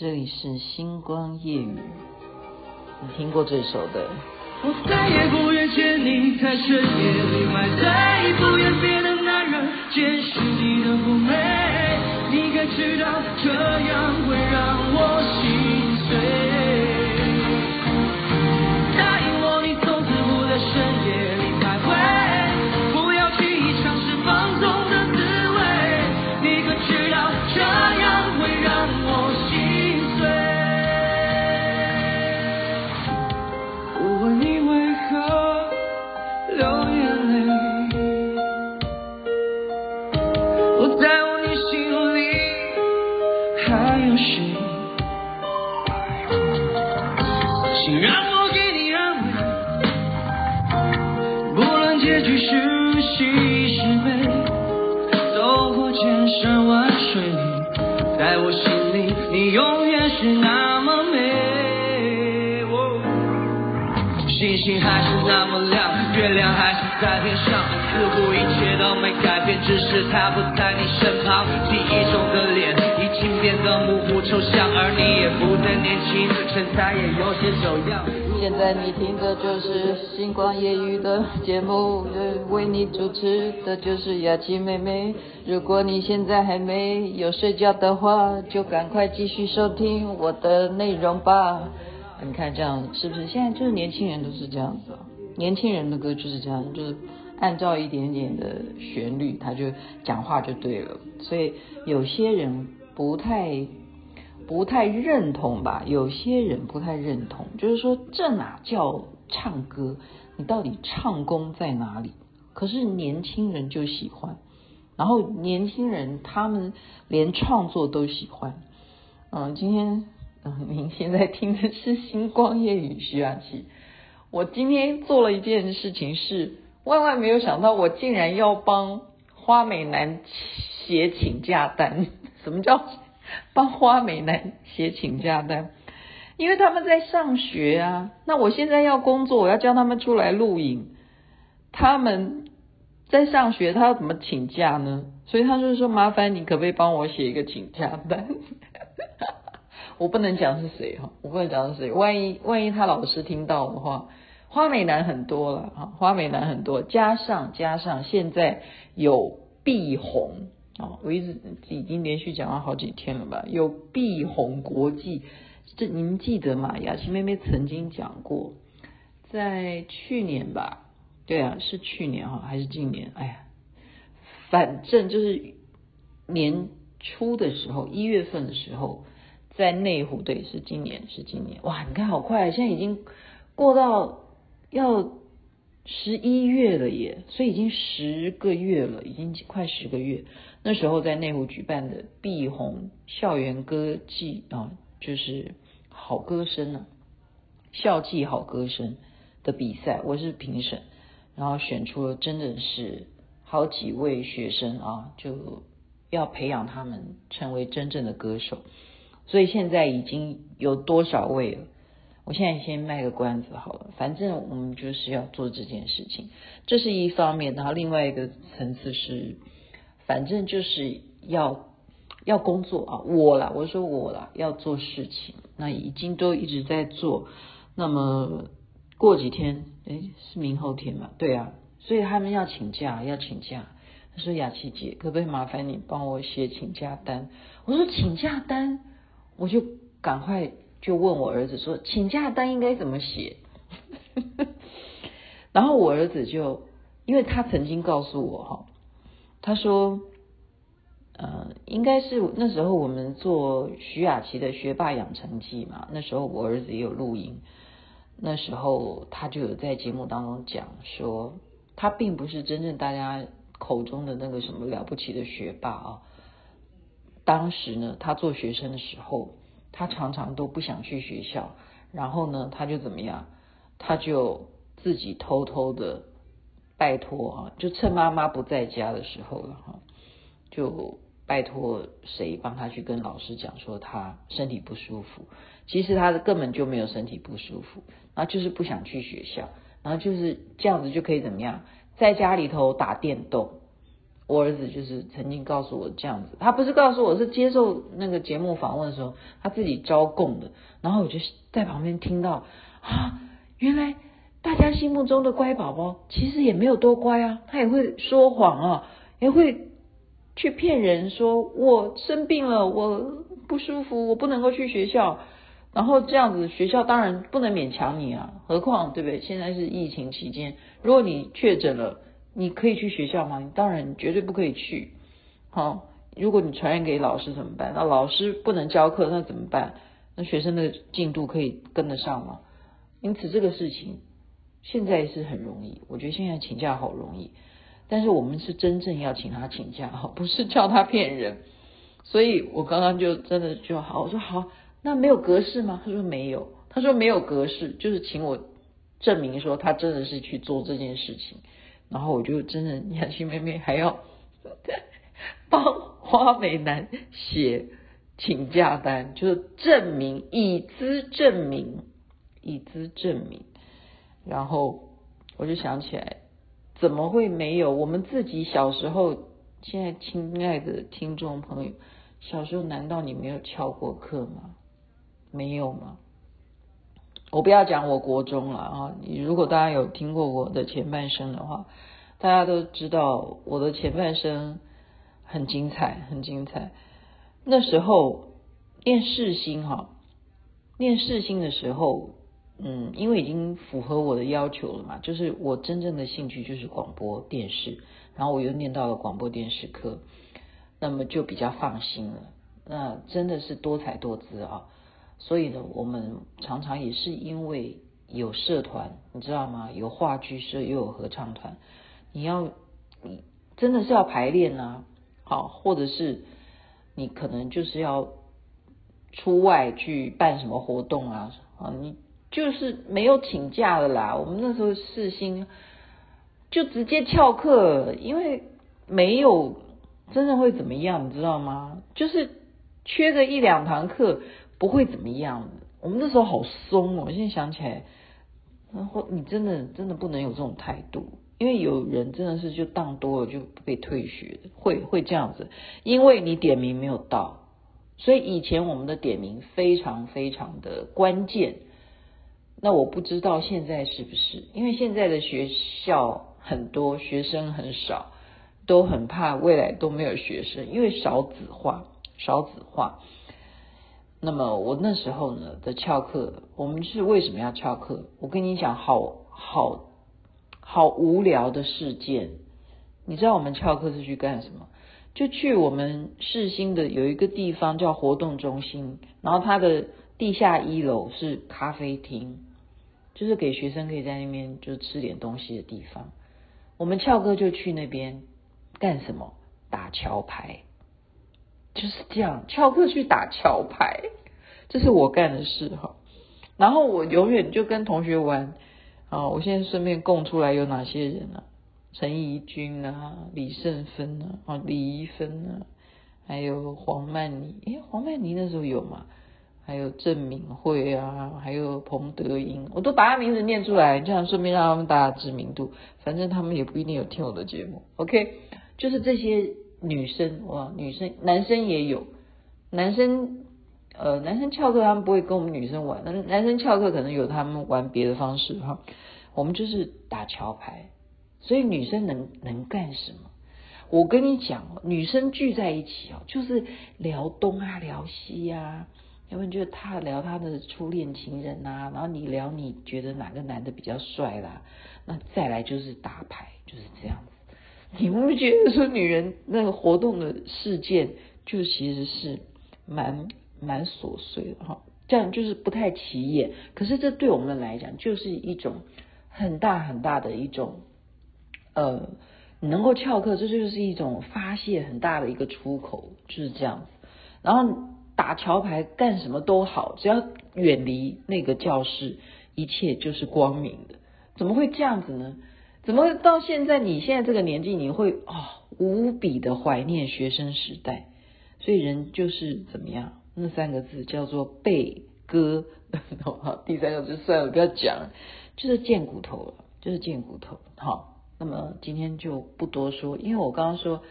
这里是星光夜雨，你听过这首的？我再也不愿见你在深夜里埋再也不愿别的男人见识你的妩媚，你该知道这样会请让我给你安慰，不论结局是喜是悲，走过千山万水，在我心里，你永远是那么美。哦。星星还是那么。在天上，似乎一切都没改变，只是他不在你身旁。记忆中的脸已经变得模糊抽象，而你也不再年轻，身材也有些走样。现在你听的就是星光夜语的节目，为你主持的就是雅琪妹妹。如果你现在还没有睡觉的话，就赶快继续收听我的内容吧。你看这样是不是？现在就是年轻人都是这样子啊，年轻人的歌就是这样，就是按照一点点的旋律，他就讲话就对了。所以有些人不太不太认同吧，有些人不太认同，就是说这哪叫唱歌？你到底唱功在哪里？可是年轻人就喜欢，然后年轻人他们连创作都喜欢。嗯，今天嗯。您现在听的是《星光夜雨》徐雅琪。我今天做了一件事情，是万万没有想到，我竟然要帮花美男写请假单。什么叫 帮花美男写请假单？因为他们在上学啊。那我现在要工作，我要叫他们出来录影。他们在上学，他要怎么请假呢？所以他就说：“麻烦你可不可以帮我写一个请假单？” 我不能讲是谁哈，我不能讲是谁，万一万一他老师听到的话，花美男很多了哈，花美男很多，加上加上现在有碧红啊，我一直已经连续讲了好几天了吧，有碧红国际，这您记得吗？雅琪妹妹曾经讲过，在去年吧，对啊，是去年哈还是今年？哎呀，反正就是年初的时候，一月份的时候。在内湖，对，是今年，是今年，哇，你看好快，现在已经过到要十一月了耶，所以已经十个月了，已经快十个月。那时候在内湖举办的碧红校园歌季啊，就是好歌声啊，校际好歌声的比赛，我是评审，然后选出了真的是好几位学生啊，就要培养他们成为真正的歌手。所以现在已经有多少位了？我现在先卖个关子好了，反正我们就是要做这件事情，这是一方面。然后另外一个层次是，反正就是要要工作啊，我啦，我说我啦，要做事情，那已经都一直在做。那么过几天，诶，是明后天嘛？对啊，所以他们要请假，要请假。他说雅琪姐，可不可以麻烦你帮我写请假单？我说请假单。我就赶快就问我儿子说，请假单应该怎么写？然后我儿子就，因为他曾经告诉我哈，他说，呃，应该是那时候我们做徐雅琪的学霸养成记嘛，那时候我儿子也有录音，那时候他就有在节目当中讲说，他并不是真正大家口中的那个什么了不起的学霸啊。当时呢，他做学生的时候，他常常都不想去学校，然后呢，他就怎么样？他就自己偷偷的拜托啊，就趁妈妈不在家的时候了哈，就拜托谁帮他去跟老师讲说他身体不舒服。其实他根本就没有身体不舒服，然后就是不想去学校，然后就是这样子就可以怎么样，在家里头打电动。我儿子就是曾经告诉我这样子，他不是告诉我是接受那个节目访问的时候，他自己招供的。然后我就在旁边听到啊，原来大家心目中的乖宝宝其实也没有多乖啊，他也会说谎啊，也会去骗人说我生病了，我不舒服，我不能够去学校。然后这样子，学校当然不能勉强你啊，何况对不对？现在是疫情期间，如果你确诊了。你可以去学校吗？你当然绝对不可以去。好，如果你传染给老师怎么办？那老师不能教课，那怎么办？那学生的进度可以跟得上吗？因此这个事情现在是很容易，我觉得现在请假好容易。但是我们是真正要请他请假，不是叫他骗人。所以我刚刚就真的就好，我说好，那没有格式吗？他说没有，他说没有格式，就是请我证明说他真的是去做这件事情。然后我就真的，雅琪妹妹还要 帮花美男写请假单，就是证明以资证明，以资证明。然后我就想起来，怎么会没有？我们自己小时候，现在亲爱的听众朋友，小时候难道你没有翘过课吗？没有吗？我不要讲我国中了啊！你如果大家有听过我的前半生的话，大家都知道我的前半生很精彩，很精彩。那时候念世新哈，念世新的时候，嗯，因为已经符合我的要求了嘛，就是我真正的兴趣就是广播电视，然后我又念到了广播电视科，那么就比较放心了。那真的是多彩多姿啊！所以呢，我们常常也是因为有社团，你知道吗？有话剧社，又有合唱团。你要，你真的是要排练啊，好，或者是你可能就是要出外去办什么活动啊，啊，你就是没有请假的啦。我们那时候世新就直接翘课，因为没有真的会怎么样，你知道吗？就是缺个一两堂课。不会怎么样，我们那时候好松哦。我现在想起来，然后你真的真的不能有这种态度，因为有人真的是就当多了就被退学，会会这样子，因为你点名没有到，所以以前我们的点名非常非常的关键。那我不知道现在是不是，因为现在的学校很多学生很少，都很怕未来都没有学生，因为少子化，少子化。那么我那时候呢的翘课，我们是为什么要翘课？我跟你讲，好好好无聊的事件。你知道我们翘课是去干什么？就去我们市心的有一个地方叫活动中心，然后它的地下一楼是咖啡厅，就是给学生可以在那边就吃点东西的地方。我们翘课就去那边干什么？打桥牌。就是这样，翘课去打桥牌，这是我干的事哈。然后我永远就跟同学玩啊。我现在顺便供出来有哪些人啊？陈怡君啊，李胜芬啊，啊，李怡芬啊，还有黄曼妮。诶，黄曼妮那时候有吗？还有郑敏慧啊，还有彭德英，我都把他名字念出来，这样顺便让他们打打知名度。反正他们也不一定有听我的节目。OK，就是这些。女生哇，女生男生也有，男生呃，男生翘课他们不会跟我们女生玩，男生翘课可能有他们玩别的方式哈。我们就是打桥牌，所以女生能能干什么？我跟你讲哦，女生聚在一起哦，就是聊东啊，聊西啊，要不然就是他聊他的初恋情人啊，然后你聊你觉得哪个男的比较帅啦，那再来就是打牌，就是这样子。你不觉得说女人那个活动的事件就其实是蛮蛮琐碎的哈，这样就是不太起眼。可是这对我们来讲就是一种很大很大的一种呃，能够翘课，这就是一种发泄很大的一个出口，就是这样。然后打桥牌干什么都好，只要远离那个教室，一切就是光明的。怎么会这样子呢？怎么到现在？你现在这个年纪，你会啊、哦、无比的怀念学生时代，所以人就是怎么样？那三个字叫做被割。好，第三个就算了，不要讲，就是贱骨头了，就是贱骨头。好，那么今天就不多说，因为我刚刚说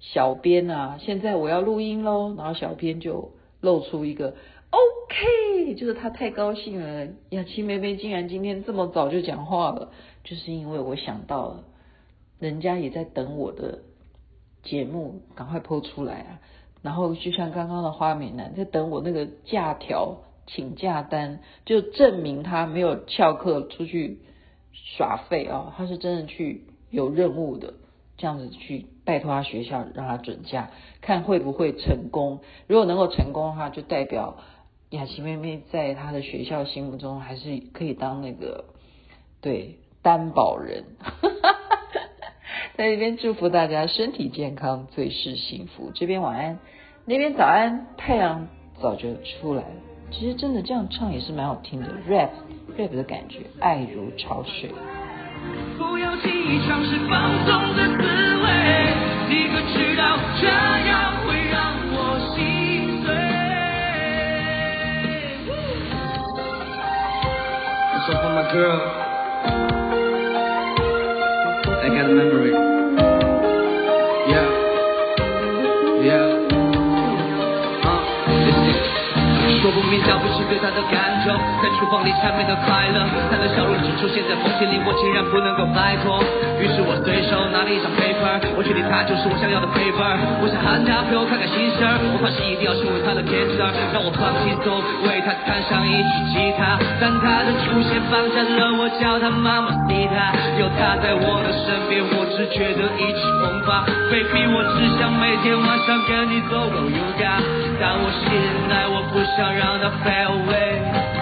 小编啊，现在我要录音喽，然后小编就露出一个 OK，就是他太高兴了，雅琪妹妹竟然今天这么早就讲话了，就是因为我想到了，人家也在等我的节目赶快播出来啊，然后就像刚刚的花美男在等我那个假条请假单，就证明他没有翘课出去。耍废啊、哦！他是真的去有任务的，这样子去拜托他学校让他准假，看会不会成功。如果能够成功的话，就代表雅琪妹妹在他的学校心目中还是可以当那个对担保人。在这边祝福大家身体健康，最是幸福。这边晚安，那边早安，太阳早就出来了。其实真的这样唱也是蛮好听的，rap。rap 的感觉，爱如潮水。不要轻易尝试放纵的滋味，你可知道这样会让我心碎。This is for my girl. 厨房里缠绵的快乐，他的笑容只出现在风景里，我竟然不能够摆脱。于是我随手拿了一张 paper，我确定他就是我想要的 paper。我想喊他陪我看看星星，我发誓一定要成为他的天使，让我放轻松，为他弹上一曲吉他。但他的出现绑架了我，叫他妈妈吉他，有他在我的身边，我只觉得意气风发。Baby，我只想每天晚上跟你走路 yoga，但我现在我不想。让它 fade away